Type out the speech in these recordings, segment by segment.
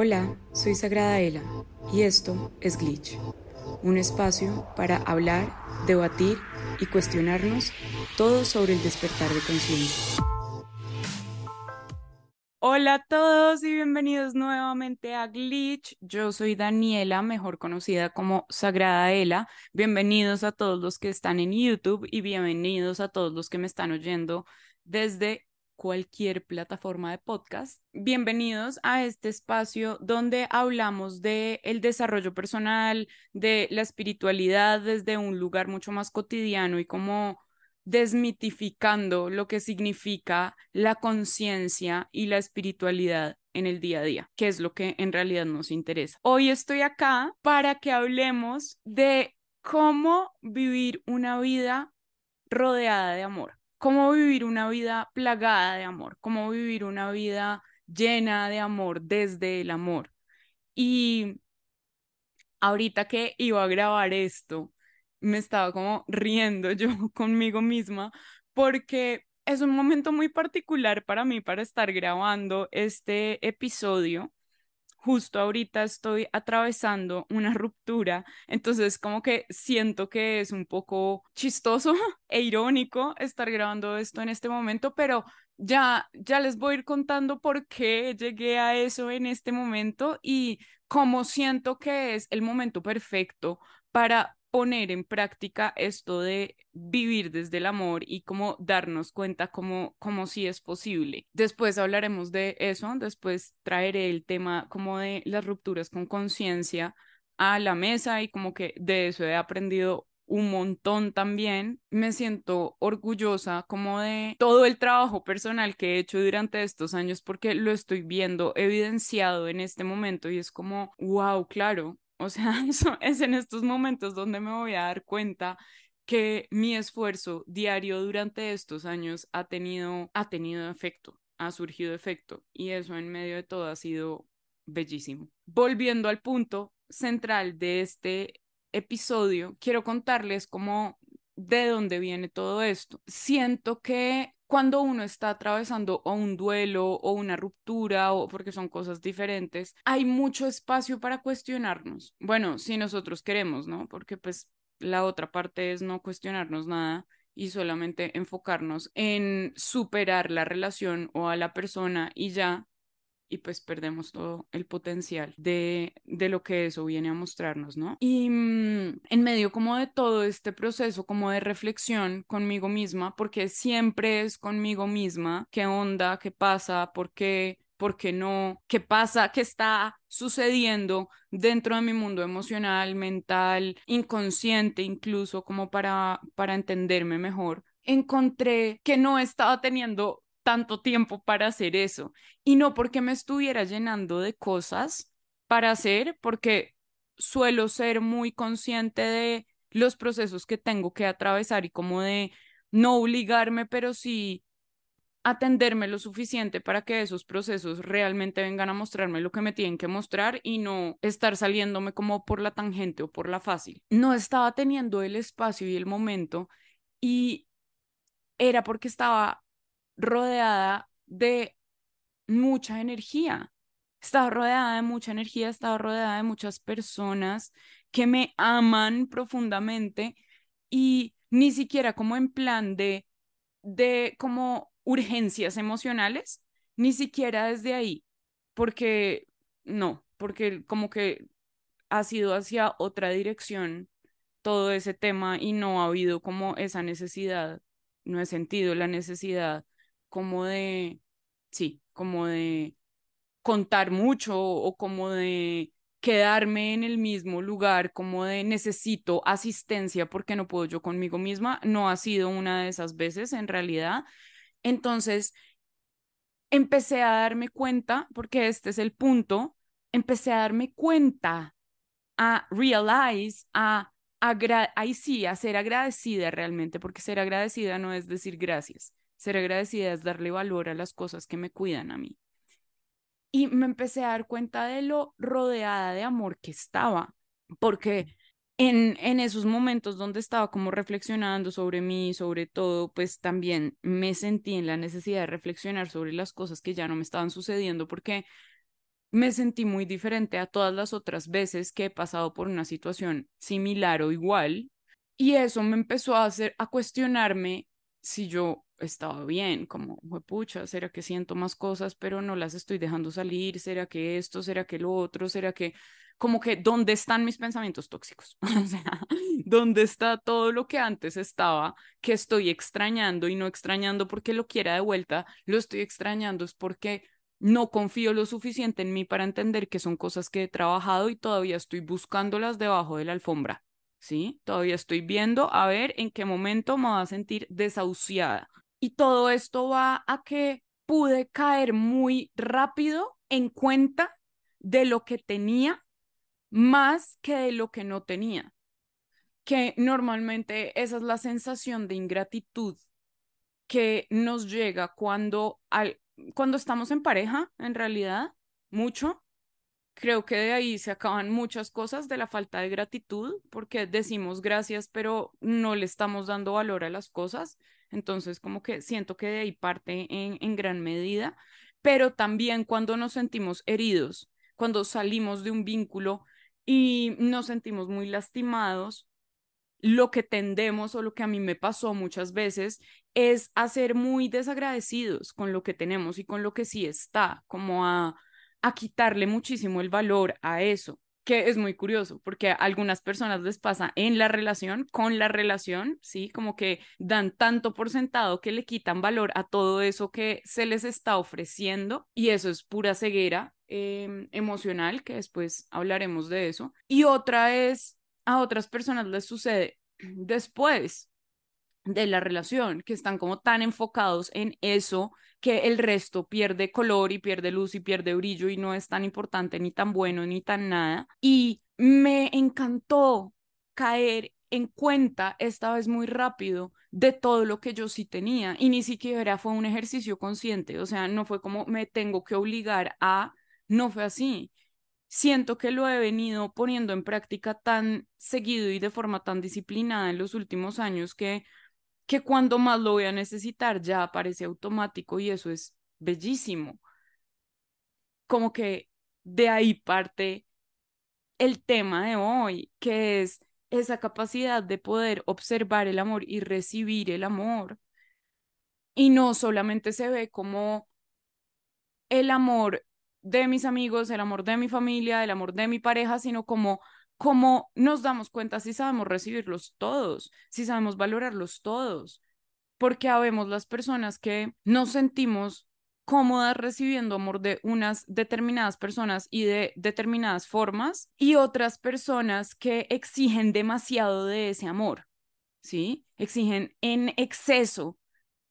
Hola, soy Sagrada Ela y esto es Glitch, un espacio para hablar, debatir y cuestionarnos todo sobre el despertar de conciencia. Hola a todos y bienvenidos nuevamente a Glitch. Yo soy Daniela, mejor conocida como Sagrada Ela. Bienvenidos a todos los que están en YouTube y bienvenidos a todos los que me están oyendo desde cualquier plataforma de podcast. Bienvenidos a este espacio donde hablamos de el desarrollo personal, de la espiritualidad desde un lugar mucho más cotidiano y como desmitificando lo que significa la conciencia y la espiritualidad en el día a día, que es lo que en realidad nos interesa. Hoy estoy acá para que hablemos de cómo vivir una vida rodeada de amor cómo vivir una vida plagada de amor, cómo vivir una vida llena de amor desde el amor. Y ahorita que iba a grabar esto, me estaba como riendo yo conmigo misma porque es un momento muy particular para mí para estar grabando este episodio justo ahorita estoy atravesando una ruptura, entonces como que siento que es un poco chistoso e irónico estar grabando esto en este momento, pero ya ya les voy a ir contando por qué llegué a eso en este momento y cómo siento que es el momento perfecto para poner en práctica esto de vivir desde el amor y cómo darnos cuenta cómo, cómo sí es posible. Después hablaremos de eso, después traeré el tema como de las rupturas con conciencia a la mesa y como que de eso he aprendido un montón también. Me siento orgullosa como de todo el trabajo personal que he hecho durante estos años porque lo estoy viendo evidenciado en este momento y es como, wow, claro, o sea, eso es en estos momentos donde me voy a dar cuenta que mi esfuerzo diario durante estos años ha tenido, ha tenido efecto, ha surgido efecto y eso en medio de todo ha sido bellísimo. Volviendo al punto central de este episodio, quiero contarles cómo de dónde viene todo esto. Siento que cuando uno está atravesando o un duelo o una ruptura o porque son cosas diferentes, hay mucho espacio para cuestionarnos. Bueno, si nosotros queremos, ¿no? Porque pues la otra parte es no cuestionarnos nada y solamente enfocarnos en superar la relación o a la persona y ya y pues perdemos todo el potencial de, de lo que eso viene a mostrarnos, ¿no? Y mm, en medio como de todo este proceso como de reflexión conmigo misma, porque siempre es conmigo misma, qué onda, qué pasa, por qué, por qué no, qué pasa, qué está sucediendo dentro de mi mundo emocional, mental, inconsciente, incluso como para, para entenderme mejor encontré que no estaba teniendo tanto tiempo para hacer eso. Y no porque me estuviera llenando de cosas para hacer, porque suelo ser muy consciente de los procesos que tengo que atravesar y como de no obligarme, pero sí atenderme lo suficiente para que esos procesos realmente vengan a mostrarme lo que me tienen que mostrar y no estar saliéndome como por la tangente o por la fácil. No estaba teniendo el espacio y el momento y era porque estaba rodeada de mucha energía. Estaba rodeada de mucha energía, estaba rodeada de muchas personas que me aman profundamente y ni siquiera como en plan de, de como urgencias emocionales, ni siquiera desde ahí, porque no, porque como que ha sido hacia otra dirección todo ese tema y no ha habido como esa necesidad, no he sentido la necesidad como de, sí, como de contar mucho o como de quedarme en el mismo lugar, como de necesito asistencia porque no puedo yo conmigo misma, no ha sido una de esas veces en realidad. Entonces, empecé a darme cuenta, porque este es el punto, empecé a darme cuenta, a realize, a ahí sí, a ser agradecida realmente, porque ser agradecida no es decir gracias. Ser agradecida es darle valor a las cosas que me cuidan a mí. Y me empecé a dar cuenta de lo rodeada de amor que estaba, porque en, en esos momentos donde estaba como reflexionando sobre mí, sobre todo, pues también me sentí en la necesidad de reflexionar sobre las cosas que ya no me estaban sucediendo, porque me sentí muy diferente a todas las otras veces que he pasado por una situación similar o igual. Y eso me empezó a hacer, a cuestionarme si yo estaba bien, como, pucha, ¿será que siento más cosas, pero no las estoy dejando salir? ¿Será que esto? ¿Será que lo otro? ¿Será que, como que, ¿dónde están mis pensamientos tóxicos? o sea, ¿dónde está todo lo que antes estaba, que estoy extrañando y no extrañando porque lo quiera de vuelta? Lo estoy extrañando es porque no confío lo suficiente en mí para entender que son cosas que he trabajado y todavía estoy buscándolas debajo de la alfombra. ¿Sí? Todavía estoy viendo a ver en qué momento me va a sentir desahuciada. Y todo esto va a que pude caer muy rápido en cuenta de lo que tenía más que de lo que no tenía. Que normalmente esa es la sensación de ingratitud que nos llega cuando al, cuando estamos en pareja, en realidad, mucho. Creo que de ahí se acaban muchas cosas de la falta de gratitud, porque decimos gracias, pero no le estamos dando valor a las cosas. Entonces, como que siento que de ahí parte en, gran medida, pero también cuando nos sentimos heridos, cuando salimos de un vínculo y nos sentimos muy lastimados, lo que tendemos o lo que a mí me pasó muchas veces es a ser muy desagradecidos con lo que tenemos y con lo que sí está, como a, a quitarle muchísimo el valor a eso, que es muy curioso, porque a algunas personas les pasa en la relación, con la relación, ¿sí? Como que dan tanto por sentado que le quitan valor a todo eso que se les está ofreciendo y eso es pura ceguera em, emocional, que después hablaremos de eso. Y otra es a otras personas les sucede después de la relación, que están como tan enfocados en eso que el resto pierde color y pierde luz y pierde brillo y no es tan importante ni tan bueno ni tan nada. Y me encantó caer en cuenta esta vez muy rápido de todo lo que yo sí tenía y ni siquiera fue un ejercicio consciente, o sea, no fue como me tengo que obligar a, no fue así siento que lo he venido poniendo en práctica tan seguido y de forma tan disciplinada en los últimos años que, que cuando más lo voy a necesitar ya aparece automático y eso es bellísimo. Como que de ahí parte el tema de hoy, que es esa capacidad de poder observar el amor y recibir el amor. Y no solamente se ve como el amor de mis amigos, el amor de mi familia, el amor de mi pareja, sino como como nos damos cuenta si sabemos recibirlos todos, si sabemos valorarlos todos, porque habemos las personas que nos sentimos cómodas recibiendo amor de unas determinadas personas y de determinadas formas y otras personas que exigen demasiado de ese amor, ¿sí? Exigen en exceso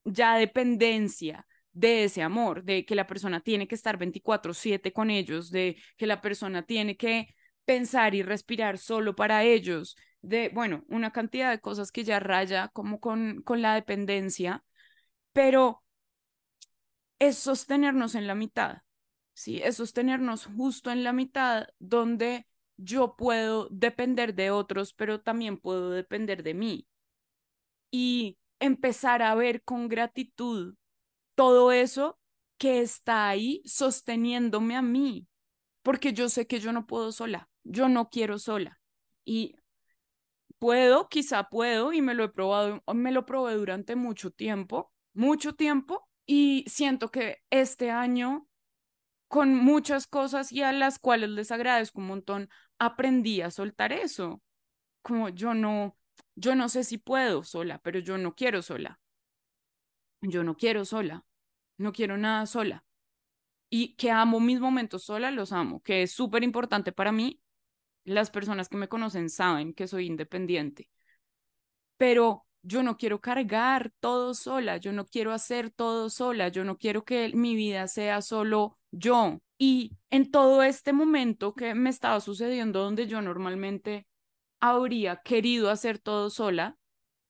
ya dependencia, de ese amor, de que la persona tiene que estar 24/7 con ellos, de que la persona tiene que pensar y respirar solo para ellos, de, bueno, una cantidad de cosas que ya raya como con, con la dependencia, pero es sostenernos en la mitad, ¿sí? Es sostenernos justo en la mitad donde yo puedo depender de otros, pero también puedo depender de mí. Y empezar a ver con gratitud todo eso que está ahí sosteniéndome a mí, porque yo sé que yo no puedo sola, yo no quiero sola. Y puedo, quizá puedo, y me lo he probado, me lo probé durante mucho tiempo, mucho tiempo, y siento que este año, con muchas cosas y a las cuales les agradezco un montón, aprendí a soltar eso. Como yo no, yo no sé si puedo sola, pero yo no quiero sola. Yo no quiero sola no quiero nada sola. Y que amo mis momentos sola, los amo, que es súper importante para mí. Las personas que me conocen saben que soy independiente. Pero yo no quiero cargar todo sola, yo no quiero hacer todo sola, yo no quiero que mi vida sea solo yo. Y en todo este momento que me estaba sucediendo donde yo normalmente habría querido hacer todo sola,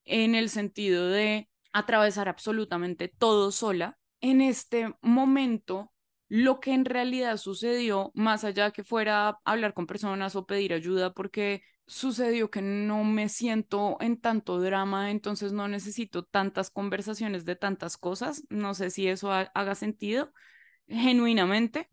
en el sentido de atravesar absolutamente todo sola, en este momento lo que en realidad sucedió, más allá que fuera hablar con personas o pedir ayuda, porque sucedió que no me siento en tanto drama, entonces no necesito tantas conversaciones de tantas cosas. No sé si eso haga sentido genuinamente,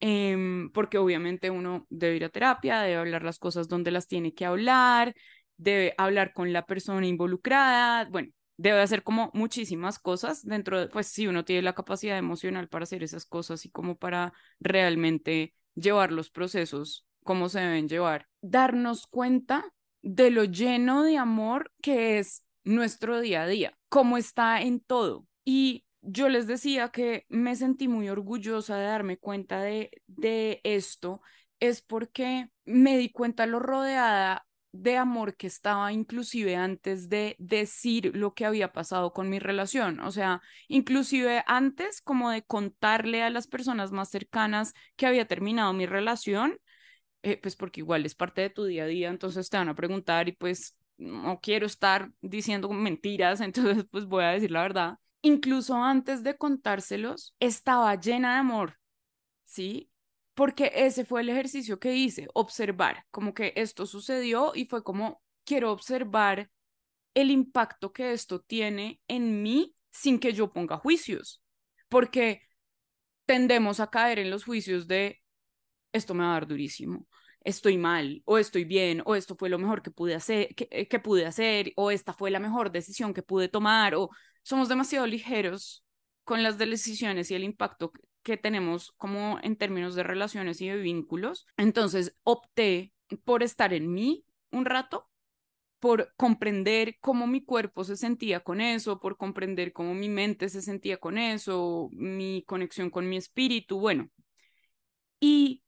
em, porque obviamente uno debe ir a terapia, debe hablar las cosas donde las tiene que hablar, debe hablar con la persona involucrada, bueno, debe hacer como muchísimas cosas dentro de, pues si uno tiene la capacidad emocional para hacer esas cosas y como para realmente llevar los procesos como se deben llevar, darnos cuenta de lo lleno de amor que es nuestro día a día, como está en todo. Y yo les decía que me sentí muy orgullosa de darme cuenta de, de esto, es porque me di cuenta lo rodeada de amor que estaba inclusive antes de decir lo que había pasado con mi relación, o sea, inclusive antes como de contarle a las personas más cercanas que había terminado mi relación, eh, pues porque igual es parte de tu día a día, entonces te van a preguntar y pues no quiero estar diciendo mentiras, entonces pues voy a decir la verdad. Incluso antes de contárselos, estaba llena de amor, ¿sí? Porque ese fue el ejercicio que hice, observar, como que esto sucedió y fue como, quiero observar el impacto que esto tiene en mí sin que yo ponga juicios, porque tendemos a caer en los juicios de, esto me va a dar durísimo, estoy mal, o estoy bien, o esto fue lo mejor que pude hacer, que, eh, que pude hacer, o esta fue la mejor decisión que pude tomar, o somos demasiado ligeros con las decisiones y el impacto que tenemos como en términos de relaciones y de vínculos. Entonces opté por estar en mí un rato, por comprender cómo mi cuerpo se sentía con eso, por comprender cómo mi mente se sentía con eso, mi conexión con mi espíritu, bueno. Y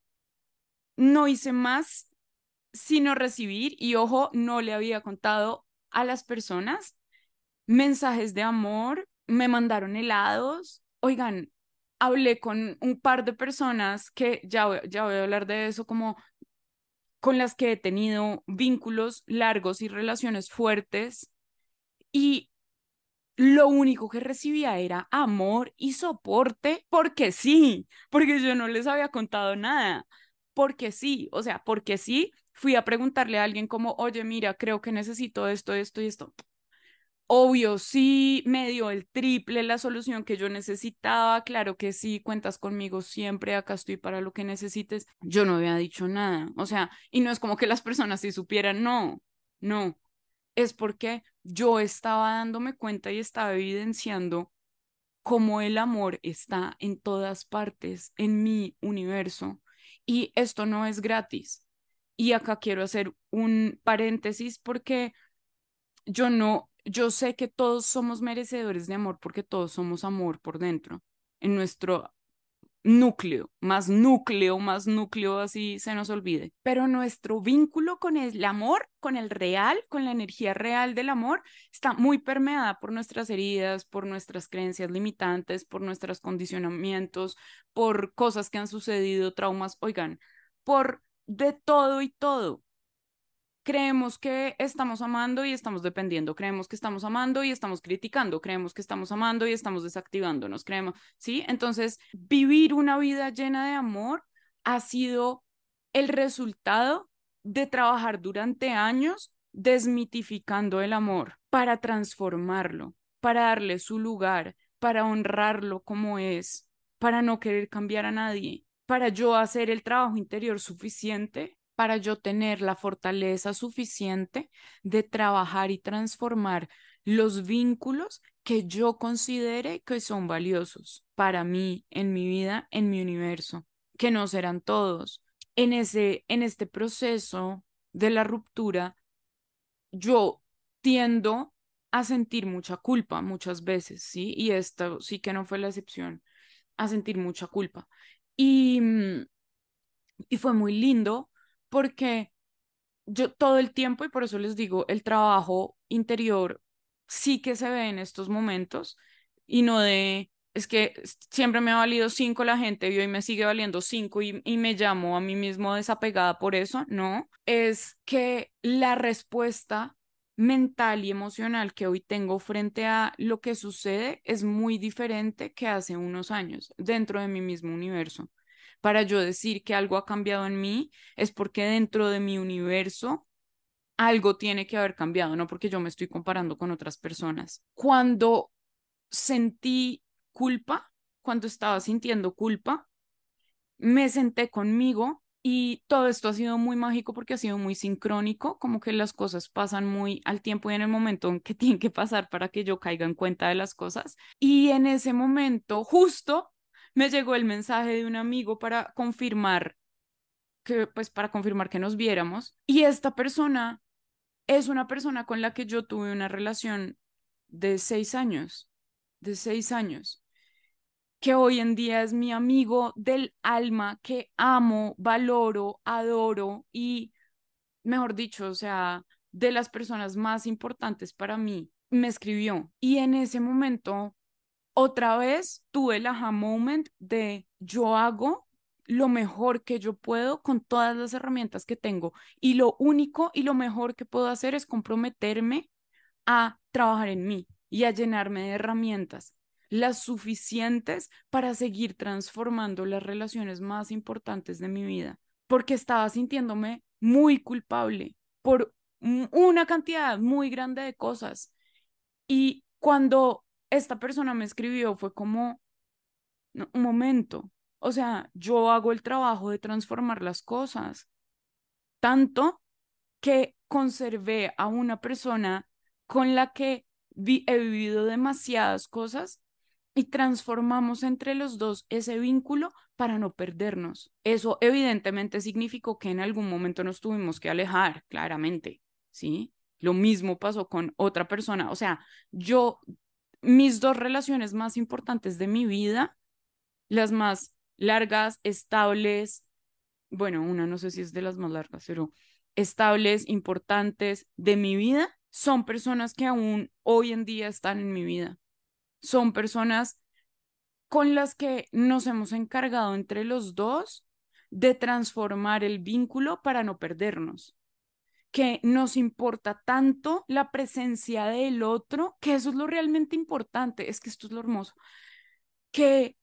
no hice más sino recibir, y ojo, no le había contado a las personas mensajes de amor, me mandaron helados, oigan, hablé con un par de personas que ya, ya voy a hablar de eso, como con las que he tenido vínculos largos y relaciones fuertes y lo único que recibía era amor y soporte porque sí, porque yo no les había contado nada, porque sí, o sea, porque sí, fui a preguntarle a alguien como, oye, mira, creo que necesito esto, esto y esto. Obvio, sí me dio el triple la solución que yo necesitaba. Claro que sí, cuentas conmigo siempre, acá estoy para lo que necesites. Yo no había dicho nada. O sea, y no es como que las personas sí supieran, no, no. Es porque yo estaba dándome cuenta y estaba evidenciando cómo el amor está en todas partes, en mi universo. Y esto no es gratis. Y acá quiero hacer un paréntesis porque yo no yo sé que todos somos merecedores de amor porque todos somos amor por dentro, en nuestro núcleo, más núcleo, más núcleo, así se nos olvide. Pero nuestro vínculo con el amor, con el real, con la energía real del amor, está muy permeada por nuestras heridas, por nuestras creencias limitantes, por nuestros condicionamientos, por cosas que han sucedido, traumas, oigan, por de todo y todo creemos que estamos amando y estamos dependiendo, creemos que estamos amando y estamos criticando, creemos que estamos amando y estamos desactivándonos, creemos, ¿sí? Entonces, vivir una vida llena de amor ha sido el resultado de trabajar durante años desmitificando el amor para transformarlo, para darle su lugar, para honrarlo como es, para no querer cambiar a nadie, para yo hacer el trabajo interior suficiente para yo tener la fortaleza suficiente de trabajar y transformar los vínculos que yo considere que son valiosos para mí, en mi vida, en mi universo, que no serán todos. En, ese, en este proceso de la ruptura, yo tiendo a sentir mucha culpa muchas veces, ¿sí? Y esto sí que no fue la excepción, a sentir mucha culpa. Y, mm, y fue muy lindo porque yo todo el tiempo, y por eso les digo, el trabajo interior sí que se ve en estos momentos y no de, es que siempre me ha valido cinco la gente y hoy me sigue valiendo cinco y, me llamo a mí mismo desapegada por eso, no, es que la respuesta mental y emocional que hoy tengo frente a lo que sucede es muy diferente que hace unos años dentro de mi mismo universo para yo decir que algo ha cambiado en mí, es porque dentro de mi universo algo tiene que haber cambiado, no porque yo me estoy comparando con otras personas. Cuando sentí culpa, cuando estaba sintiendo culpa, me senté conmigo y todo esto ha sido muy mágico porque ha sido muy sincrónico, como que las cosas pasan muy al tiempo y en el momento en que tienen que pasar para que yo caiga en cuenta de las cosas. Y en ese momento, justo, me llegó el mensaje de un amigo para confirmar que, pues, para confirmar que nos viéramos. Y esta persona es una persona con la que yo tuve una relación de seis años, de seis años que hoy en día es mi amigo del alma, que amo, valoro, adoro y, mejor dicho, o sea, de las personas más importantes para mí, me escribió. Y en ese momento, otra vez tuve el aha moment de yo hago lo mejor que yo puedo con todas las herramientas que tengo. Y lo único y lo mejor que puedo hacer es comprometerme a trabajar en mí y a llenarme de herramientas las suficientes para seguir transformando las relaciones más importantes de mi vida, porque estaba sintiéndome muy culpable por una cantidad muy grande de cosas. Y cuando esta persona me escribió fue como, un momento, o sea, yo hago el trabajo de transformar las cosas, tanto que conservé a una persona con la que he vivido demasiadas cosas y transformamos entre los dos ese vínculo para no perdernos. Eso evidentemente significó que en algún momento nos tuvimos que alejar, claramente, ¿sí? Lo mismo pasó con otra persona. O sea, yo, mis dos relaciones más importantes de mi vida, las más largas, estables, bueno, una no sé si es de las más largas, pero estables, importantes de mi vida, son personas que aún hoy en día están en mi vida. Son personas con las que nos hemos encargado entre los dos de transformar el vínculo para no perdernos, que nos importa tanto la presencia del otro, que eso es lo realmente importante, es que esto es lo hermoso, que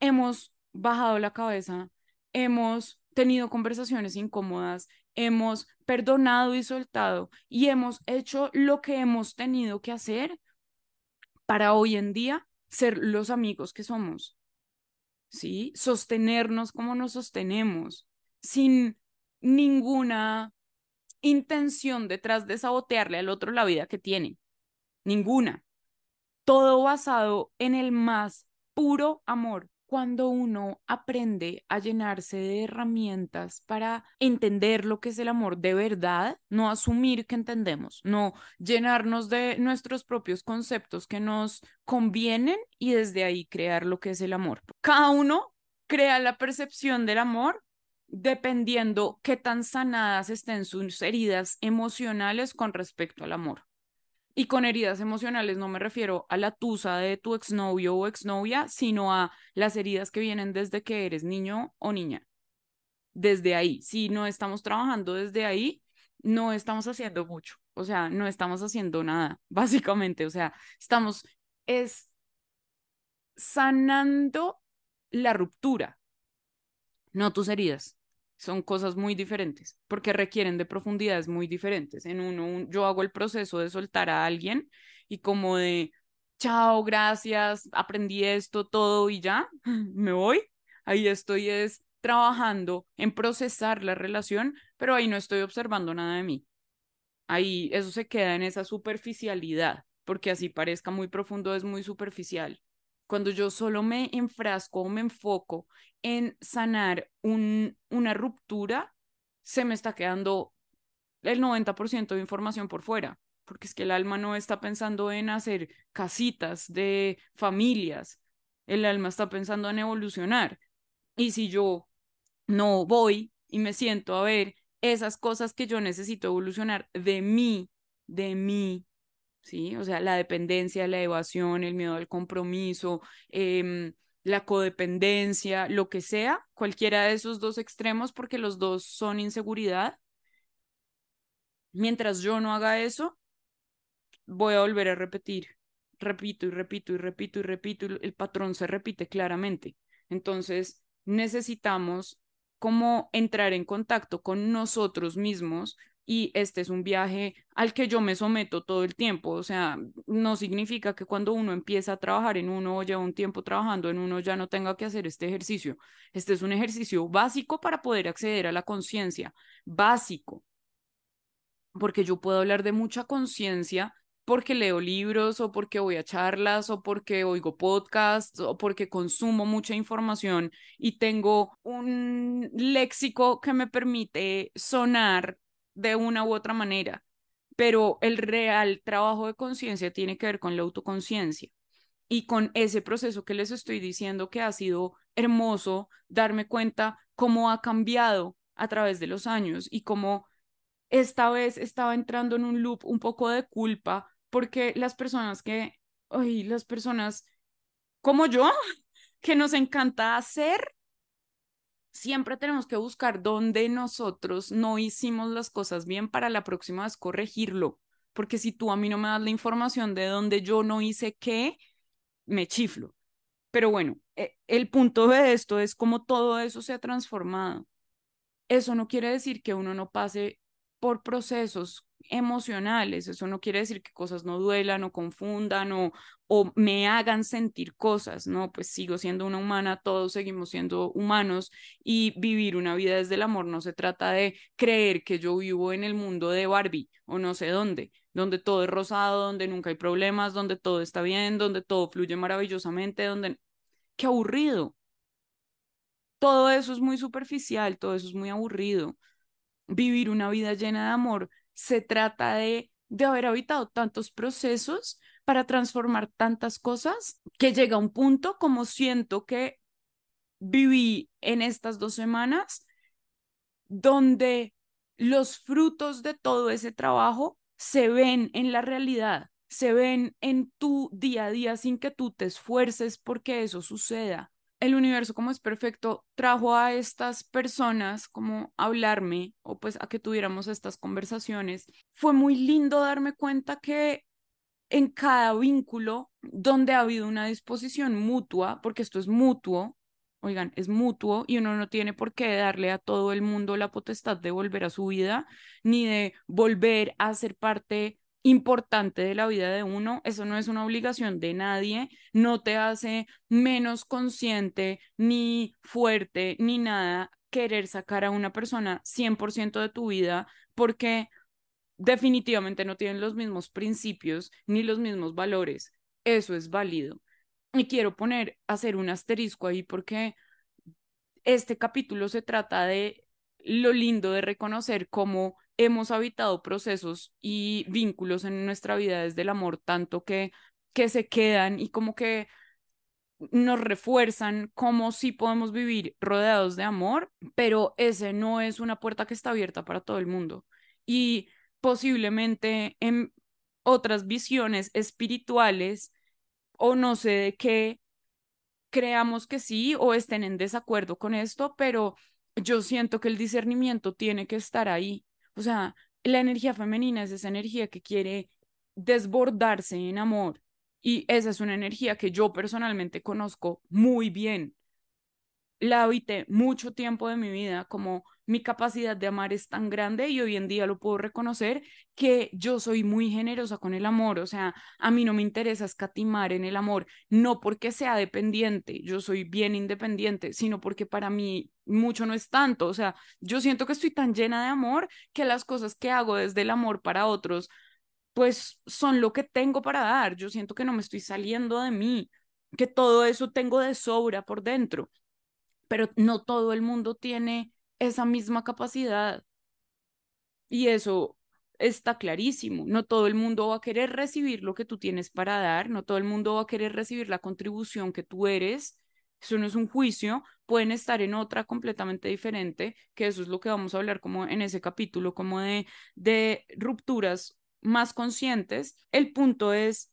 hemos bajado la cabeza, hemos tenido conversaciones incómodas, hemos perdonado y soltado y hemos hecho lo que hemos tenido que hacer para hoy en día ser los amigos que somos, ¿sí? Sostenernos como nos sostenemos, sin ninguna intención detrás de sabotearle al otro la vida que tiene, ninguna. Todo basado en el más puro amor cuando uno aprende a llenarse de herramientas para entender lo que es el amor de verdad, no asumir que entendemos, no llenarnos de nuestros propios conceptos que nos convienen y desde ahí crear lo que es el amor. Cada uno crea la percepción del amor dependiendo qué tan sanadas estén sus heridas emocionales con respecto al amor. Y con heridas emocionales no me refiero a la tusa de tu exnovio o exnovia, sino a las heridas que vienen desde que eres niño o niña. Desde ahí, si no estamos trabajando desde ahí, no estamos haciendo mucho, o sea, no estamos haciendo nada, básicamente, o sea, estamos es sanando la ruptura, no tus heridas son cosas muy diferentes porque requieren de profundidades muy diferentes. En uno, yo hago el proceso de soltar a alguien y como de, chao, gracias, aprendí esto, todo y ya, me voy. Ahí estoy es trabajando en procesar la relación, pero ahí no estoy observando nada de mí. Ahí eso se queda en esa superficialidad, porque así parezca muy profundo, es muy superficial. Cuando yo solo me enfrasco o me enfoco en sanar un, una ruptura, se me está quedando el 90% de información por fuera, porque es que el alma no está pensando en hacer casitas de familias, el alma está pensando en evolucionar. Y si yo no voy y me siento a ver esas cosas que yo necesito evolucionar de mí, de mí, ¿sí? O sea, la dependencia, la evasión, el miedo al compromiso, em, la codependencia, lo que sea, cualquiera de esos dos extremos, porque los dos son inseguridad. Mientras yo no haga eso, voy a volver a repetir, repito y repito y repito y repito, el patrón se repite claramente. Entonces, necesitamos como entrar en contacto con nosotros mismos y este es un viaje al que yo me someto todo el tiempo. O sea, no significa que cuando uno empieza a trabajar en uno o lleva un tiempo trabajando en uno ya no tenga que hacer este ejercicio. Este es un ejercicio básico para poder acceder a la conciencia, básico. Porque yo puedo hablar de mucha conciencia porque leo libros o porque voy a charlas o porque oigo podcasts o porque consumo mucha información y tengo un léxico que me permite sonar de una u otra manera, pero el real trabajo de conciencia tiene que ver con la autoconciencia y con ese proceso que les estoy diciendo que ha sido hermoso darme cuenta cómo ha cambiado a través de los años y cómo esta vez estaba entrando en un loop un poco de culpa porque las personas que, ay, las personas como yo, que nos encanta hacer, siempre tenemos que buscar dónde nosotros no hicimos las cosas bien para la próxima vez corregirlo. Porque si tú a mí no me das la información de dónde yo no hice qué, me chiflo. Pero bueno, e, el punto de esto es cómo todo eso se ha transformado. Eso no quiere decir que uno no pase por procesos emocionales. Eso no quiere decir que cosas no duelan o confundan o, o me hagan sentir cosas, ¿no? Pues sigo siendo una humana, todos seguimos siendo humanos y vivir una vida desde el amor no se trata de creer que yo vivo en el mundo de Barbie o no sé dónde, donde todo es rosado, donde nunca hay problemas, donde todo está bien, donde todo fluye maravillosamente, donde... ¡Qué aburrido! Todo eso es muy superficial, todo eso es muy aburrido. Vivir una vida llena de amor se trata de, de haber habitado tantos procesos para transformar tantas cosas que llega un punto como siento que viví en estas dos semanas donde los frutos de todo ese trabajo se ven en la realidad, se ven en tu día a día sin que tú te esfuerces porque eso suceda el universo como es perfecto trajo a estas personas como a hablarme o pues a que tuviéramos estas conversaciones. Fue muy lindo darme cuenta que en cada vínculo donde ha habido una disposición mutua, porque esto es mutuo, oigan, es mutuo y uno no tiene por qué darle a todo el mundo la potestad de volver a su vida, ni de volver a ser parte importante de la vida de uno, eso no es una obligación de nadie, no te hace menos consciente ni fuerte ni nada querer sacar a una persona 100% de tu vida porque definitivamente no tienen los mismos principios ni los mismos valores. Eso es válido. Y quiero poner, hacer un asterisco ahí porque este capítulo se trata de lo lindo de reconocer cómo hemos habitado procesos y vínculos en nuestra vida desde el amor, tanto que, que se quedan y como que nos refuerzan como si podemos vivir rodeados de amor, pero ese no es una puerta que está abierta para todo el mundo. Y posiblemente en otras visiones espirituales o no sé de qué, creamos que sí o estén en desacuerdo con esto, pero yo siento que el discernimiento tiene que estar ahí o sea, la energía femenina es esa energía que quiere desbordarse en amor y esa es una energía que yo personalmente conozco muy bien. La habité mucho tiempo de mi vida como mi capacidad de amar es tan grande y hoy en día lo puedo reconocer que yo soy muy generosa con el amor, o sea, a mí no me interesa escatimar en el amor, no porque sea dependiente, yo soy bien independiente, sino porque para mí mucho no es tanto, o sea, yo siento que estoy tan llena de amor que las cosas que hago desde el amor para otros, pues son lo que tengo para dar, yo siento que no me estoy saliendo de mí, que todo eso tengo de sobra por dentro, pero no todo el mundo tiene esa misma capacidad. Y eso está clarísimo. No todo el mundo va a querer recibir lo que tú tienes para dar, no todo el mundo va a querer recibir la contribución que tú eres. Eso no es un juicio, pueden estar en otra completamente diferente, que eso es lo que vamos a hablar como en ese capítulo, como de, de rupturas más conscientes. El punto es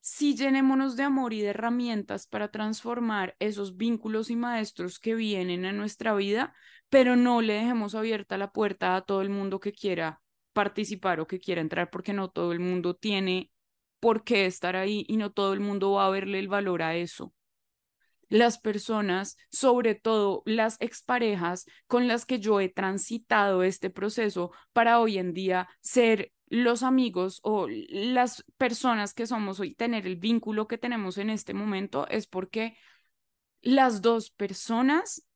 sí llenémonos de amor y de herramientas para transformar esos vínculos y maestros que vienen a nuestra vida, pero no le dejemos abierta la puerta a todo el mundo que quiera participar o que quiera entrar, porque no todo el mundo tiene por qué estar ahí y no todo el mundo va a verle el valor a eso. las personas, sobre todo las exparejas con las que yo he transitado este proceso para hoy en día ser los amigos o las personas que somos hoy, tener el vínculo que tenemos en este momento, es porque las dos personas,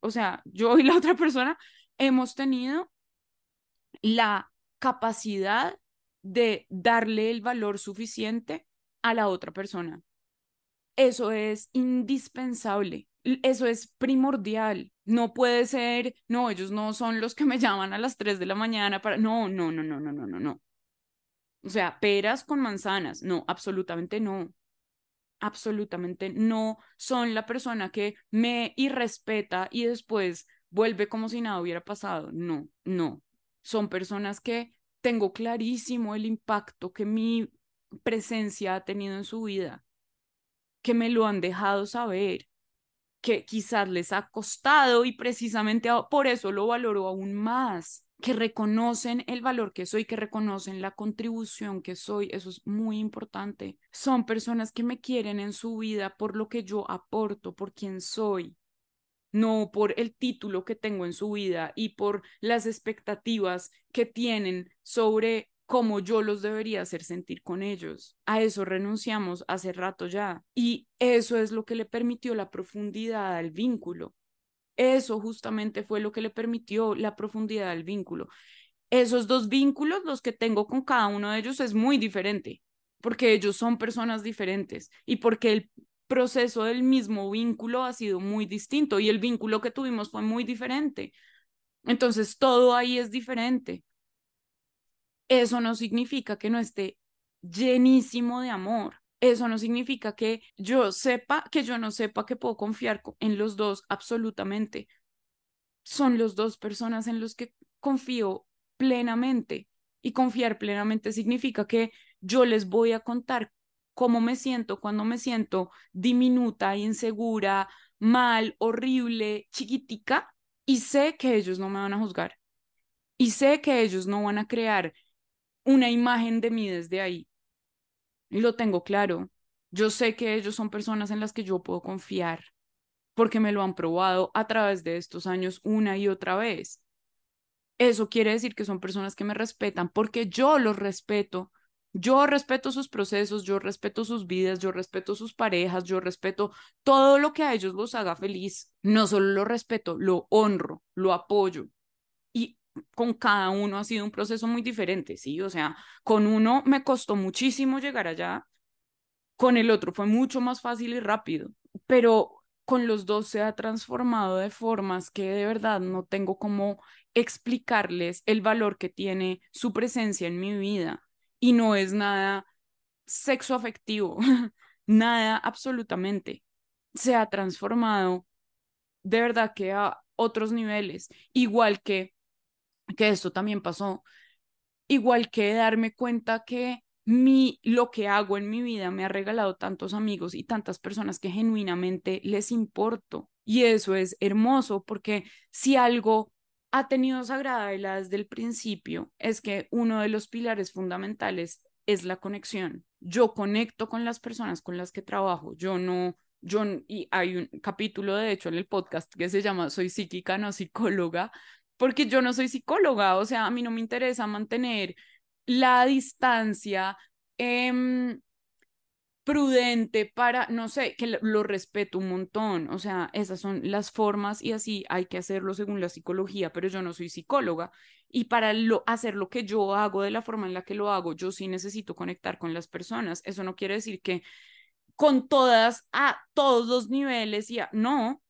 o sea, yo y la otra persona, hemos tenido la capacidad de darle el valor suficiente a la otra persona. Eso es indispensable, eso es primordial. No puede ser, no, ellos no son los que me llaman a las 3 de la mañana para... No, no, no, no, no, no, no, no. O sea, peras con manzanas. No, absolutamente no. Absolutamente no son la persona que me irrespeta y después vuelve como si nada hubiera pasado. No, no. Son personas que tengo clarísimo el impacto que mi presencia ha tenido en su vida, que me lo han dejado saber que quizás les ha costado y precisamente por eso lo valoro aún más que reconocen el valor que soy, que reconocen la contribución que soy. Eso es muy importante. Son personas que me quieren en su vida por lo que yo aporto, por quien soy, no por el título que tengo en su vida y por las expectativas que tienen sobre cómo yo los debería hacer sentir con ellos. A eso renunciamos hace rato ya. Y eso es lo que le permitió la profundidad al vínculo. Eso justamente fue lo que le permitió la profundidad del vínculo. Esos dos vínculos, los que tengo con cada uno de ellos, es muy diferente, porque ellos son personas diferentes y porque el proceso del mismo vínculo ha sido muy distinto y el vínculo que tuvimos fue muy diferente. Entonces, todo ahí es diferente. Eso no significa que no esté llenísimo de amor eso no significa que yo sepa, que yo no sepa que puedo confiar en los dos absolutamente. Son los dos personas en los que confío plenamente. Y confiar plenamente significa que yo les voy a contar cómo me siento cuando me siento diminuta, insegura, mal, horrible, chiquitica, y sé que ellos no me van a juzgar. Y sé que ellos no van a crear una imagen de mí desde ahí y lo tengo claro. Yo sé que ellos son personas en las que yo puedo confiar porque me lo han probado a través de estos años una y otra vez. Eso quiere decir que son personas que me respetan porque yo los respeto. Yo respeto sus procesos, yo respeto sus vidas, yo respeto sus parejas, yo respeto todo lo que a ellos los haga feliz. No solo lo respeto, lo honro, lo apoyo. Y con cada uno ha sido un proceso muy diferente, ¿sí? O sea, con uno me costó muchísimo llegar allá, con el otro fue mucho más fácil y rápido, pero con los dos se ha transformado de formas que de verdad no tengo cómo explicarles el valor que tiene su presencia en mi vida y no es nada sexo afectivo, nada absolutamente. Se ha transformado de verdad que a otros niveles, igual que que esto también pasó, igual que darme cuenta que mi, lo que hago en mi vida me ha regalado tantos amigos y tantas personas que genuinamente les importo. Y eso es hermoso porque si algo ha tenido Sagrada desde el principio es que uno de los pilares fundamentales es la conexión. Yo conecto con las personas con las que trabajo. Yo no, yo, y hay un capítulo de hecho en el podcast que se llama Soy psíquica, no psicóloga, porque yo no soy psicóloga, o sea, a mí no me interesa mantener la distancia em, prudente para, no sé, que lo, respeto un montón, o sea, esas son las formas y así hay que hacerlo según la psicología, pero yo no soy psicóloga. Y para lo, hacer lo que yo hago de la forma en la que lo hago, yo sí necesito conectar con las personas, eso no quiere decir que con todas, a todos los niveles, y no,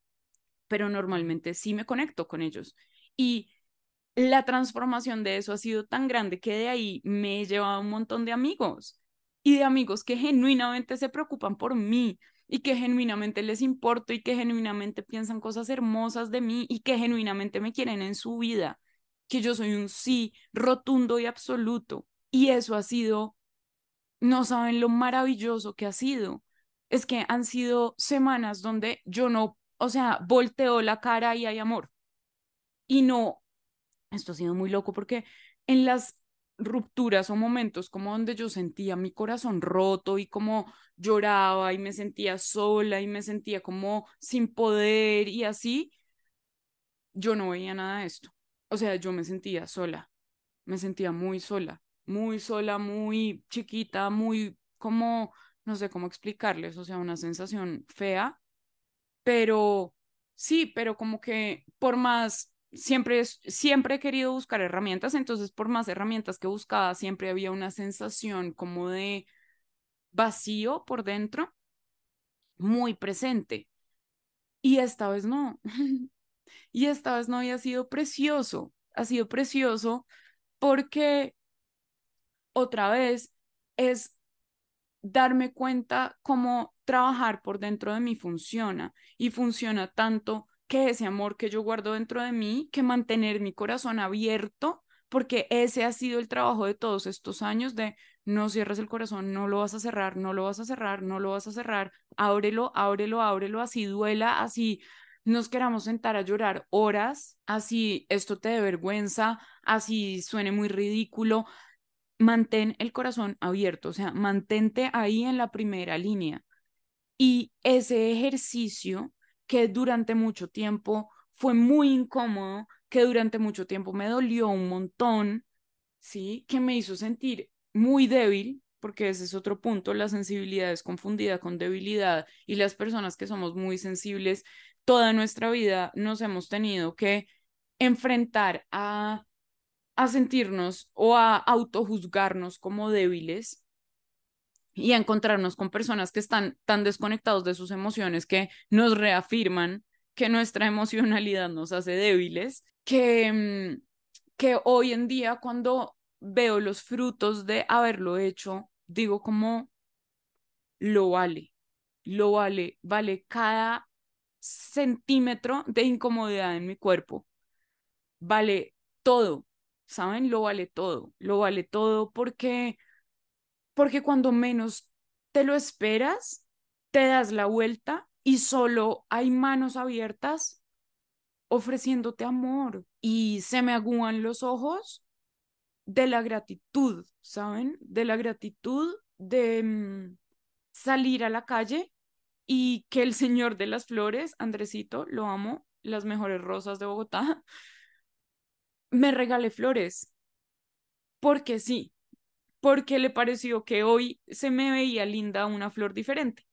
pero normalmente sí me conecto con ellos y la transformación de eso ha sido tan grande que de ahí me he llevado un montón de amigos y de amigos que genuinamente se preocupan por mí y que genuinamente les importo y que genuinamente piensan cosas hermosas de mí y que genuinamente me quieren en su vida, que yo soy un sí rotundo y absoluto. Y eso ha sido, no saben lo maravilloso que ha sido. Es que han sido semanas donde yo no, o sea, volteo la cara y hay amor y no, esto ha sido muy loco porque en las rupturas o momentos como donde yo sentía mi corazón roto y como lloraba y me sentía sola y me sentía como sin poder y así, yo no veía nada de esto. O sea, yo me sentía sola, me sentía muy sola, muy sola, muy chiquita, muy como, no sé cómo explicarles, o sea, una sensación fea, pero sí, pero como que por más siempre, siempre he querido buscar herramientas, entonces por más herramientas que buscaba, siempre había una sensación como de vacío por dentro, muy presente. Y esta vez no. y esta vez no había sido precioso. Ha sido precioso porque otra vez es darme cuenta cómo trabajar por dentro de mí funciona y funciona tanto que ese amor que yo guardo dentro de mí, que mantener mi corazón abierto, porque ese ha sido el trabajo de todos estos años de no cierres el corazón, no lo vas a cerrar, no lo vas a cerrar, no lo vas a cerrar, ábrelo, ábrelo, ábrelo, así duela, así nos queramos sentar a llorar horas, así esto te dé vergüenza, así suene muy ridículo, mantén el corazón abierto, o sea, mantente ahí en la primera línea. Y ese ejercicio que durante mucho tiempo fue muy incómodo, que durante mucho tiempo me dolió un montón, ¿sí? Que me hizo sentir muy débil, porque ese es otro punto, la sensibilidad es confundida con debilidad y las personas que somos muy sensibles, toda nuestra vida nos hemos tenido que enfrentar a, a sentirnos o a autojuzgarnos como débiles y a encontrarnos con personas que están tan desconectados de sus emociones que nos reafirman que nuestra emocionalidad nos hace débiles, que, mm, que hoy en día cuando veo los frutos de haberlo hecho, digo como lo vale, lo vale, vale cada centímetro de incomodidad en mi cuerpo, vale todo, ¿saben? Lo vale todo, lo vale todo porque porque cuando menos te lo esperas, te das la vuelta y solo hay manos abiertas ofreciéndote amor y se me agúan los ojos de la gratitud, ¿saben? De la gratitud de mm, salir a la calle y que el señor de las flores, Andresito, lo amo, las mejores rosas de Bogotá, me regale flores. Porque sí, porque le pareció que hoy se me veía linda una flor diferente.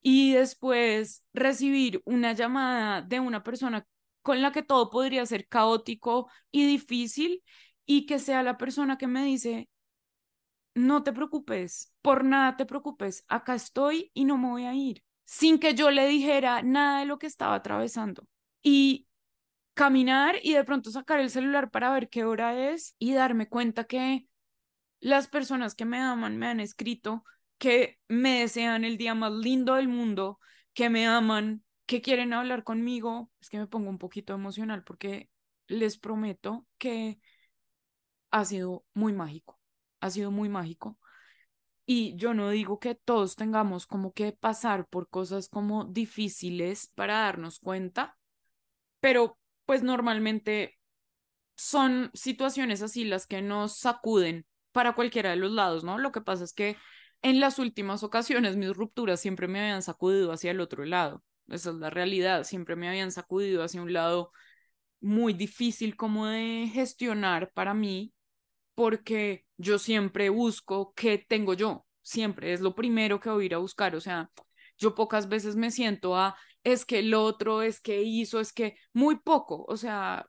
Y después recibir una llamada de una persona con la que todo podría ser caótico y difícil y que sea la persona que me dice, no te preocupes, por nada te preocupes, acá estoy y no me voy a ir, sin que yo le dijera nada de lo que estaba atravesando. Y caminar y de pronto sacar el celular para ver qué hora es y darme cuenta que las personas que me aman me han escrito que me desean el día más lindo del mundo, que me aman, que quieren hablar conmigo. Es que me pongo un poquito emocional porque les prometo que ha sido muy mágico, ha sido muy mágico. Y yo no digo que todos tengamos como que pasar por cosas como difíciles para darnos cuenta, pero pues normalmente son situaciones así las que nos sacuden para cualquiera de los lados, ¿no? Lo que pasa es que en las últimas ocasiones mis rupturas siempre me habían sacudido hacia el otro lado. Esa es la realidad, siempre me habían sacudido hacia un lado muy difícil como de gestionar para mí, porque yo siempre busco qué tengo yo, siempre es lo primero que voy a ir a buscar, o sea, yo pocas veces me siento a, es que el otro, es que hizo, es que muy poco, o sea,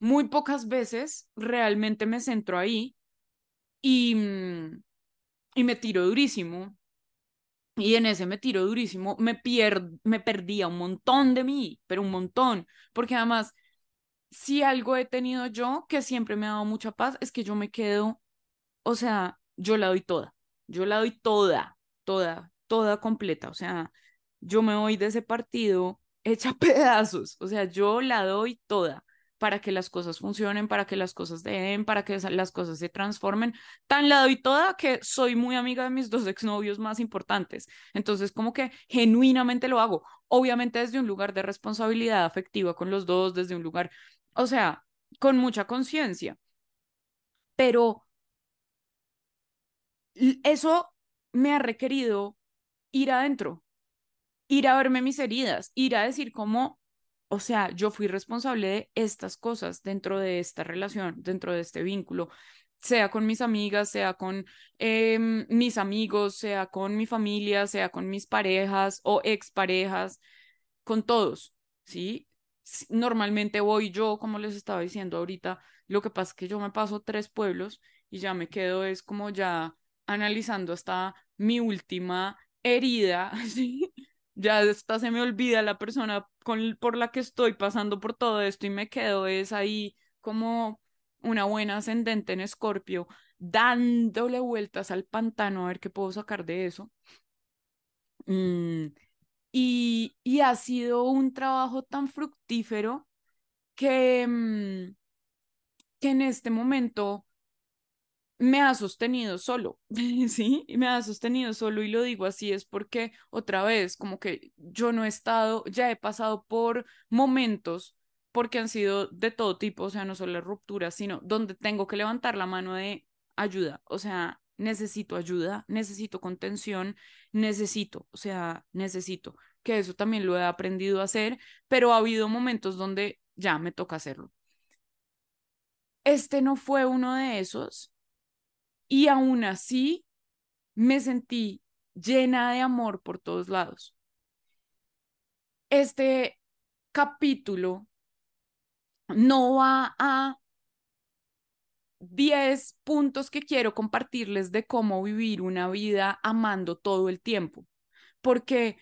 muy pocas veces realmente me centro ahí y, mm, y me tiró durísimo. Y en ese me tiró durísimo, me, pier me perdía un montón de mí, pero un montón, porque además, si algo he tenido yo que siempre me ha dado mucha paz, es que yo me quedo, o sea, yo la doy toda, yo la doy toda, toda, toda completa, o sea, yo me voy de ese partido hecha pedazos, o sea, yo la doy toda para que las cosas funcionen, para que las cosas den, para que las cosas se transformen. Tan la doy toda que soy muy amiga de mis dos exnovios más importantes. Entonces, como que genuinamente lo hago. Obviamente desde un lugar de responsabilidad afectiva con los dos, desde un lugar, o sea, con mucha conciencia. pero eso me ha requerido ir adentro, ir a verme mis heridas, ir a decir cómo, o sea, yo fui responsable de estas cosas dentro de esta relación, dentro de este vínculo, sea con mis amigas, sea con em, mis amigos, sea con mi familia, sea con mis parejas o exparejas, con todos, ¿sí? Normalmente voy yo, como les estaba diciendo ahorita, lo que pasa es que yo me paso tres pueblos y ya me quedo es como ya analizando hasta mi última herida, ¿sí? Ya hasta se me olvida la persona con, por la que estoy pasando por todo esto y me quedo es ahí como una buena ascendente en Escorpio, dándole vueltas al pantano a ver qué puedo sacar de eso. Mm, y, y, ha sido un trabajo tan fructífero que, mm, que en este momento me ha sostenido solo, ¿sí? Me ha sostenido solo y lo digo así es porque otra vez, como que yo no he estado, ya he pasado por momentos porque han sido de todo tipo, o sea, no solo rupturas, sino donde tengo que levantar la mano de ayuda, o sea, necesito ayuda, necesito contención, necesito, o sea, necesito, que eso también lo he aprendido a hacer, pero ha habido momentos donde ya me toca hacerlo. Este no fue uno de esos y aún así me sentí llena de amor por todos lados. Este capítulo no va a 10 puntos que quiero compartirles de cómo vivir una vida amando todo el tiempo, porque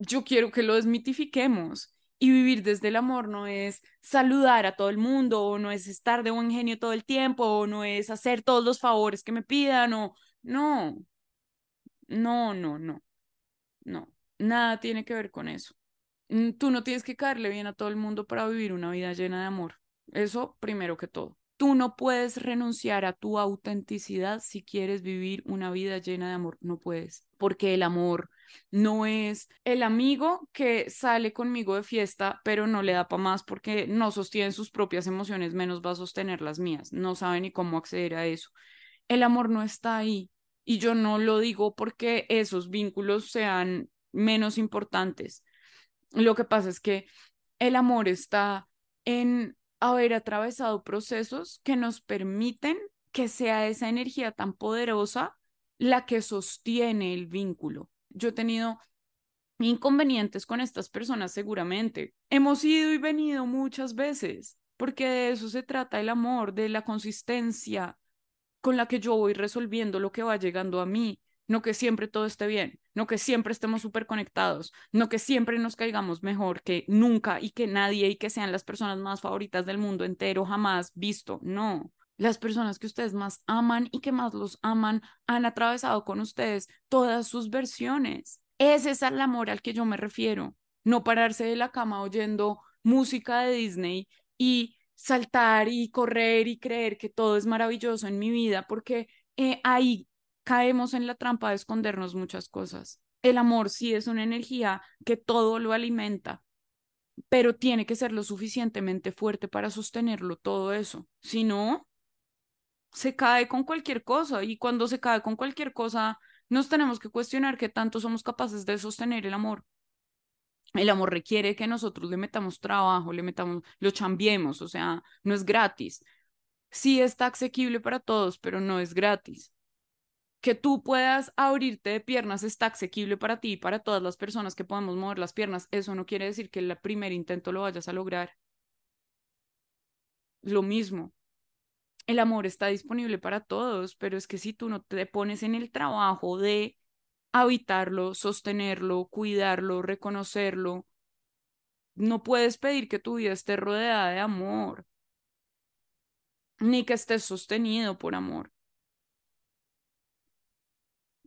yo quiero que lo desmitifiquemos. Y vivir desde el amor no es saludar a todo el mundo, o no es estar de buen genio todo el tiempo, o no es hacer todos los favores que me pidan, o no, no, no, no, no, nada tiene que ver con eso. Mm, tú no tienes que caerle bien a todo el mundo para vivir una vida llena de amor. Eso primero que todo. Tú no puedes renunciar a tu autenticidad si quieres vivir una vida llena de amor. No puedes, porque el amor no es el amigo que sale conmigo de fiesta, pero no le da para más porque no sostiene sus propias emociones, menos va a sostener las mías. No sabe ni cómo acceder a eso. El amor no está ahí. Y yo no lo digo porque esos vínculos sean menos importantes lo que pasa es que el amor está en haber atravesado procesos que nos permiten que sea esa energía tan poderosa la que sostiene el vínculo. Yo he tenido inconvenientes con estas personas seguramente. Hemos ido y venido muchas veces, porque de eso se trata el amor, de la consistencia con la que yo voy resolviendo lo que va llegando a mí, no que siempre todo esté bien, no que siempre estemos súper conectados, no que siempre nos caigamos mejor que nunca y que nadie y que sean las personas más favoritas del mundo entero jamás visto, no. Las personas que ustedes más aman y que más los aman han atravesado con ustedes todas sus versiones. Ese es el amor al que yo me refiero. No pararse de la cama oyendo música de Disney y saltar y correr y creer que todo es maravilloso en mi vida, porque eh, ahí caemos en la trampa de escondernos muchas cosas. El amor sí es una energía que todo lo alimenta, pero tiene que ser lo suficientemente fuerte para sostenerlo todo eso. Si no, se cae con cualquier cosa y cuando se cae con cualquier cosa, nos tenemos que cuestionar qué tanto somos capaces de sostener el amor. El amor requiere que nosotros le metamos trabajo, le metamos, lo chambiemos, o sea, no es gratis. Sí está asequible para todos, pero no es gratis que tú puedas abrirte de piernas está asequible para ti y para todas las personas que podemos mover las piernas. Eso no quiere decir que el primer intento lo vayas a lograr. Lo mismo. El amor está disponible para todos, pero es que si tú no te pones en el trabajo de habitarlo, sostenerlo, cuidarlo, reconocerlo, no puedes pedir que tu vida esté rodeada de amor, ni que estés sostenido por amor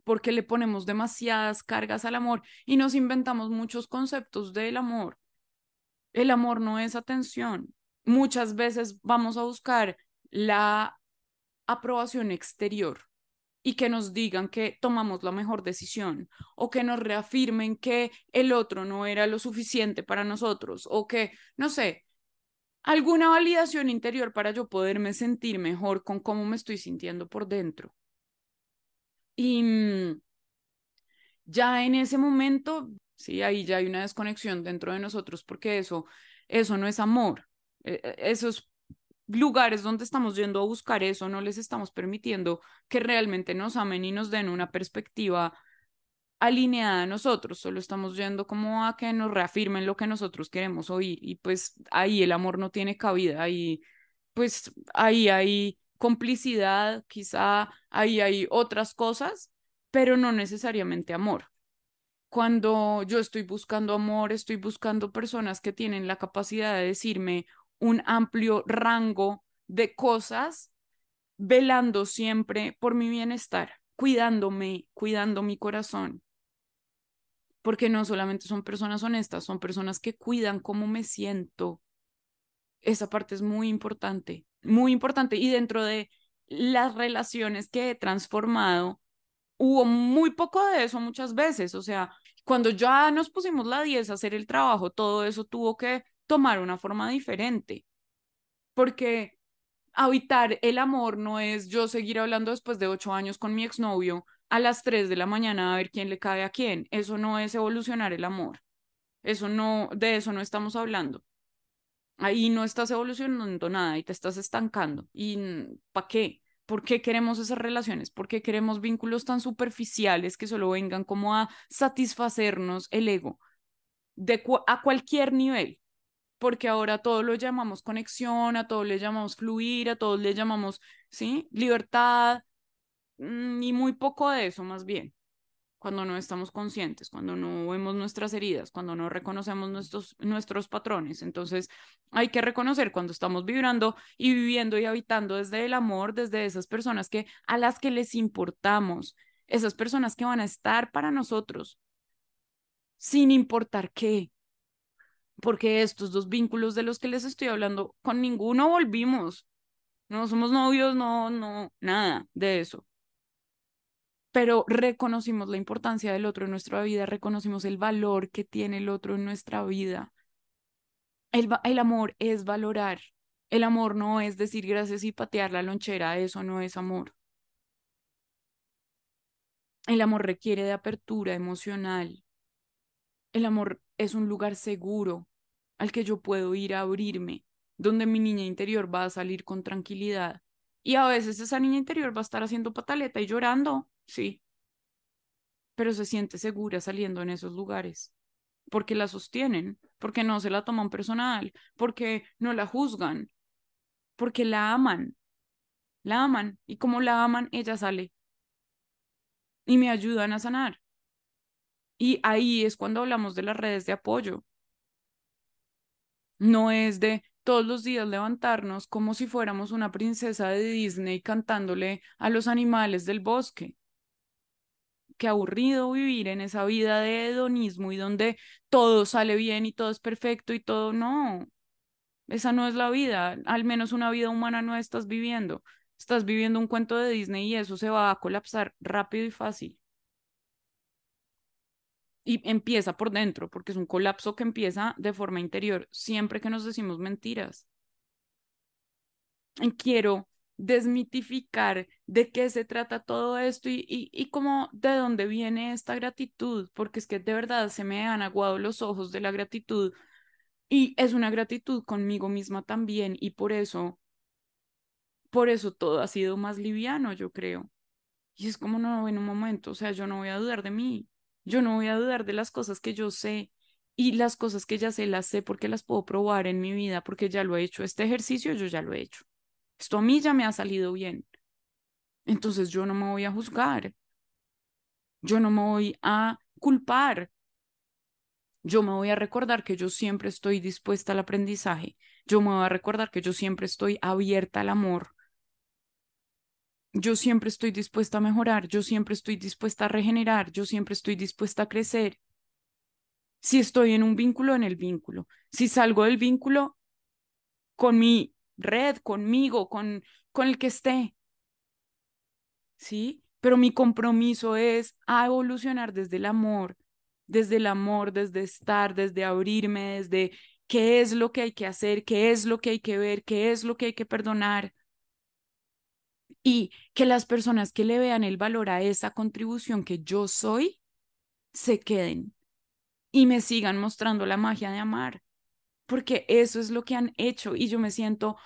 porque le ponemos demasiadas cargas al amor y nos inventamos muchos conceptos del amor. El amor no es atención. Muchas veces vamos a buscar la aprobación exterior y que nos digan que tomamos la mejor decisión o que nos reafirmen que el otro no era lo suficiente para nosotros o que, no sé, alguna validación interior para yo poderme sentir mejor con cómo me estoy sintiendo por dentro. Y mm, ya en ese momento, sí, ahí ya hay una desconexión dentro de nosotros porque eso, eso no es amor. E, e, esos lugares donde estamos yendo a buscar eso no les estamos permitiendo que realmente nos amen y nos den una perspectiva alineada a nosotros, solo estamos yendo como a que nos reafirmen lo que nosotros queremos oír y pues ahí el amor no tiene cabida, ahí pues ahí hay complicidad, quizá ahí hay otras cosas, pero no necesariamente amor. Cuando yo estoy buscando amor, estoy buscando personas que tienen la capacidad de decirme un amplio rango de cosas, velando siempre por mi bienestar, cuidándome, cuidando mi corazón, porque no solamente son personas honestas, son personas que cuidan cómo me siento. Esa parte es muy importante, muy importante. Y dentro de las relaciones que he transformado, hubo muy poco de eso muchas veces. O sea, cuando ya nos pusimos la 10 a hacer el trabajo, todo eso tuvo que tomar una forma diferente. Porque habitar el amor no es yo seguir hablando después de ocho años con mi exnovio a las 3 de la mañana a ver quién le cae a quién. Eso no es evolucionar el amor. Eso no, de eso no estamos hablando. Ahí no estás evolucionando nada y te estás estancando. ¿Y para qué? ¿Por qué queremos esas relaciones? ¿Por qué queremos vínculos tan superficiales que solo vengan como a satisfacernos el ego de a cualquier nivel? Porque ahora todo lo llamamos conexión, a todo le llamamos fluir, a todos le llamamos, ¿sí? Libertad, Mm, y muy poco de eso más bien, cuando no estamos conscientes, cuando no vemos nuestras heridas, cuando no reconocemos nuestros, nuestros patrones. Entonces hay que reconocer cuando estamos vibrando y viviendo y habitando desde el amor, desde esas personas que a las que les importamos, esas personas que van a estar para nosotros, sin importar qué. Porque estos dos vínculos de los que les estoy hablando, con ninguno volvimos. No somos novios, no, no, nada de eso pero reconocimos la importancia del otro en nuestra vida, reconocimos el valor que tiene el otro en nuestra vida. El, el amor es valorar. El amor no es decir gracias y patear la lonchera, eso no es amor. El amor requiere de apertura emocional. El amor es un lugar seguro al que yo puedo ir a abrirme, donde mi niña interior va a salir con tranquilidad. Y a veces esa niña interior va a estar haciendo pataleta y llorando, sí, pero se siente segura saliendo en esos lugares, porque la sostienen, porque no se la toman personal, porque no la juzgan, porque la aman, la aman, y como la aman, ella sale y me ayudan a sanar. Y ahí es cuando hablamos de las redes de apoyo. No es de todos los días levantarnos como si fuéramos una princesa de Disney cantándole a los animales del bosque qué aburrido vivir en esa vida de hedonismo y donde todo sale bien y todo es perfecto y todo no. Esa no es la vida, al menos una vida humana no estás viviendo. Estás viviendo un cuento de Disney y eso se va a colapsar rápido y fácil. Y empieza por dentro, porque es un colapso que empieza de forma interior, siempre que nos decimos mentiras. Quiero desmitificar de qué se trata todo esto y, y, y cómo de dónde viene esta gratitud, porque es que de verdad se me han aguado los ojos de la gratitud y es una gratitud conmigo misma también y por eso, por eso todo ha sido más liviano, yo creo. Y es como, no, en un momento, o sea, yo no voy a dudar de mí, yo no voy a dudar de las cosas que yo sé y las cosas que ya sé, las sé porque las puedo probar en mi vida, porque ya lo he hecho. Este ejercicio yo ya lo he hecho. Esto a mí ya me ha salido bien. Entonces yo no me voy a juzgar. Yo no me voy a culpar. Yo me voy a recordar que yo siempre estoy dispuesta al aprendizaje. Yo me voy a recordar que yo siempre estoy abierta al amor. Yo siempre estoy dispuesta a mejorar. Yo siempre estoy dispuesta a regenerar. Yo siempre estoy dispuesta a crecer. Si estoy en un vínculo, en el vínculo. Si salgo del vínculo, con mi red, conmigo, con, con el que esté. ¿Sí? Pero mi compromiso es a evolucionar desde el amor, desde el amor, desde estar, desde abrirme, desde qué es lo que hay que hacer, qué es lo que hay que ver, qué es lo que hay que perdonar. Y que las personas que le vean el valor a esa contribución que yo soy, se queden y me sigan mostrando la magia de amar, porque eso es lo que han hecho y yo me siento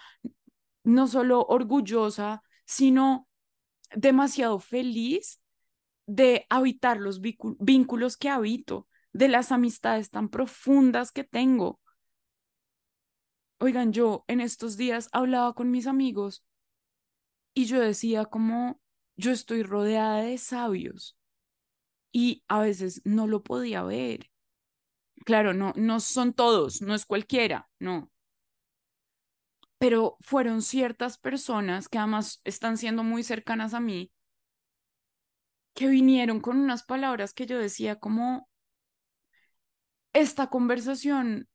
no solo orgullosa, sino demasiado feliz de habitar los vínculos que habito, de las amistades tan profundas que tengo. Oigan, yo en estos días hablaba con mis amigos y yo decía como yo estoy rodeada de sabios y a veces no lo podía ver. Claro, no, no son todos, no es cualquiera, no. Pero fueron ciertas personas que además están siendo muy cercanas a mí, que vinieron con unas palabras que yo decía como, esta conversación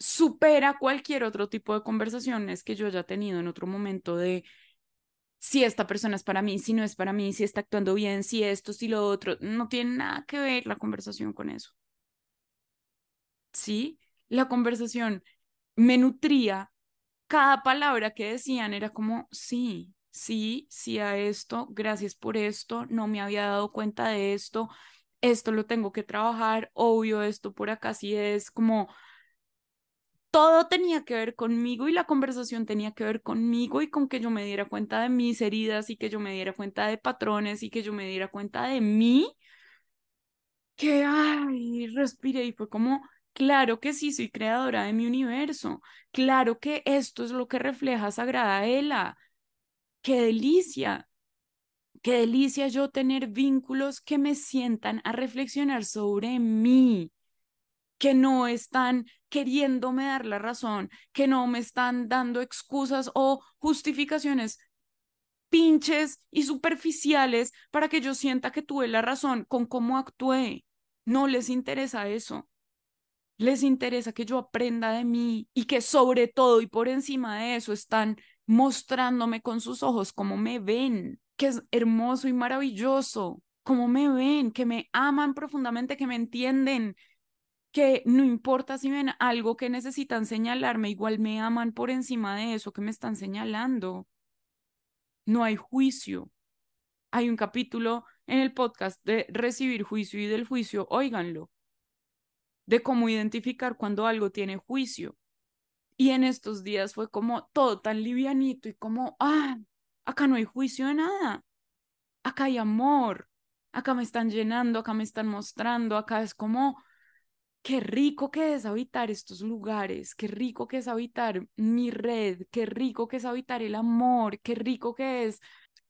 supera cualquier otro tipo de conversaciones que yo haya tenido en otro momento de si esta persona es para mí, si no es para mí, si está actuando bien, si esto, si lo otro, no tiene nada que ver la conversación con eso. ¿Sí? La conversación me nutría, cada palabra que decían era como, sí, sí, sí a esto, gracias por esto, no me había dado cuenta de esto, esto lo tengo que trabajar, obvio, esto por acá sí es como todo tenía que ver conmigo y la conversación tenía que ver conmigo y con que yo me diera cuenta de mis heridas y que yo me diera cuenta de patrones y que yo me diera cuenta de mí, que, ay, respiré y fue como, claro que sí, soy creadora de mi universo, claro que esto es lo que refleja Sagrada Ela, qué delicia. Qué delicia yo tener vínculos que me sientan a reflexionar sobre mí, que no están queriéndome dar la razón, que no me están dando excusas o justificaciones pinches y superficiales para que yo sienta que tuve la razón con cómo actué. No les interesa eso. Les interesa que yo aprenda de mí y que sobre todo y por encima de eso están mostrándome con sus ojos cómo me ven, que es hermoso y maravilloso, cómo me ven, que me aman profundamente, que me entienden, que no importa si ven algo que necesitan señalarme, igual me aman por encima de eso que me están señalando. No hay juicio. Hay un capítulo en el podcast de recibir juicio y del juicio, óiganlo, de cómo identificar cuando algo tiene juicio. Y en estos días fue como todo tan livianito y como, ah, acá no hay juicio de nada. Acá hay amor. Acá me están llenando, acá me están mostrando, acá es como qué rico que es habitar estos lugares, qué rico que es habitar mi red, qué rico que es habitar el amor, qué rico que es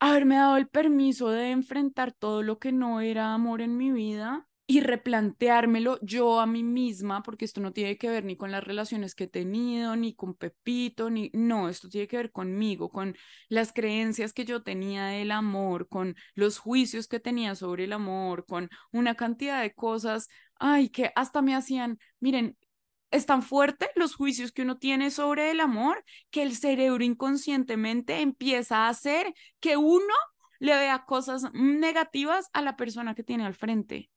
haberme dado el permiso de enfrentar todo lo que no era amor en mi vida y replanteármelo yo a mí misma, porque esto no tiene que ver ni con las relaciones que he tenido, ni con Pepito, ni no, esto tiene que ver conmigo, con las creencias que yo tenía del amor, con los juicios que tenía sobre el amor, con una cantidad de cosas, ay, que hasta me hacían, miren, es tan fuerte los juicios que uno tiene sobre el amor que el cerebro inconscientemente empieza a hacer que uno le vea cosas negativas a la persona que tiene al frente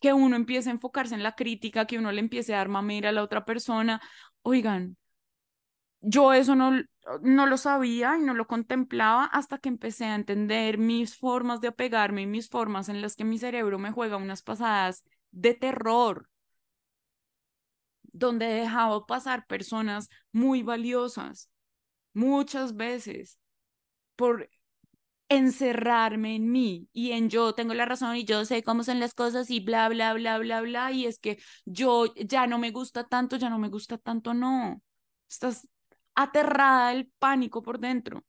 que uno empiece a enfocarse en la crítica, que uno le empiece a dar mamera a la otra persona. Oigan, yo eso no, no lo sabía y no lo contemplaba hasta que empecé a entender mis formas de apegarme y mis formas en las que mi cerebro me juega unas pasadas de terror, donde he dejado pasar personas muy valiosas, muchas veces, por encerrarme en mí y en yo tengo la razón y yo sé cómo son las cosas y bla, bla, bla, bla, bla, y es que yo ya no me gusta tanto, ya no me gusta tanto, no. Estás aterrada del pánico por dentro.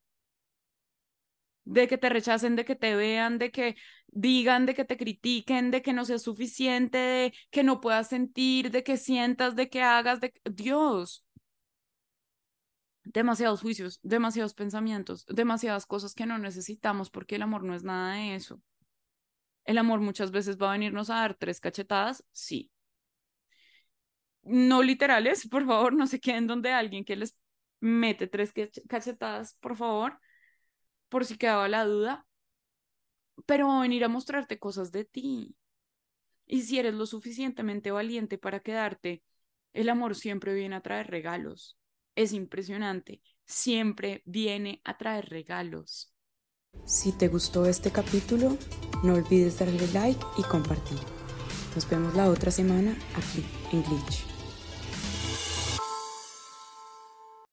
De que te rechacen, de que te vean, de que digan, de que te critiquen, de que no sea suficiente, de que no puedas sentir, de que sientas, de que hagas, de Dios, demasiados juicios, demasiados pensamientos, demasiadas cosas que no necesitamos porque el amor no es nada de eso. El amor muchas veces va a venirnos a dar tres cachetadas, sí. No literales, por favor, no se queden donde alguien que les mete tres cachetadas, por favor, por si quedaba la duda, pero va a venir a mostrarte cosas de ti. Y si eres lo suficientemente valiente para quedarte El amor siempre viene a traer regalos. Es impresionante. Siempre viene a traer regalos. Si te gustó este capítulo, no olvides darle like y compartir. Nos vemos la otra semana aquí en Glitch.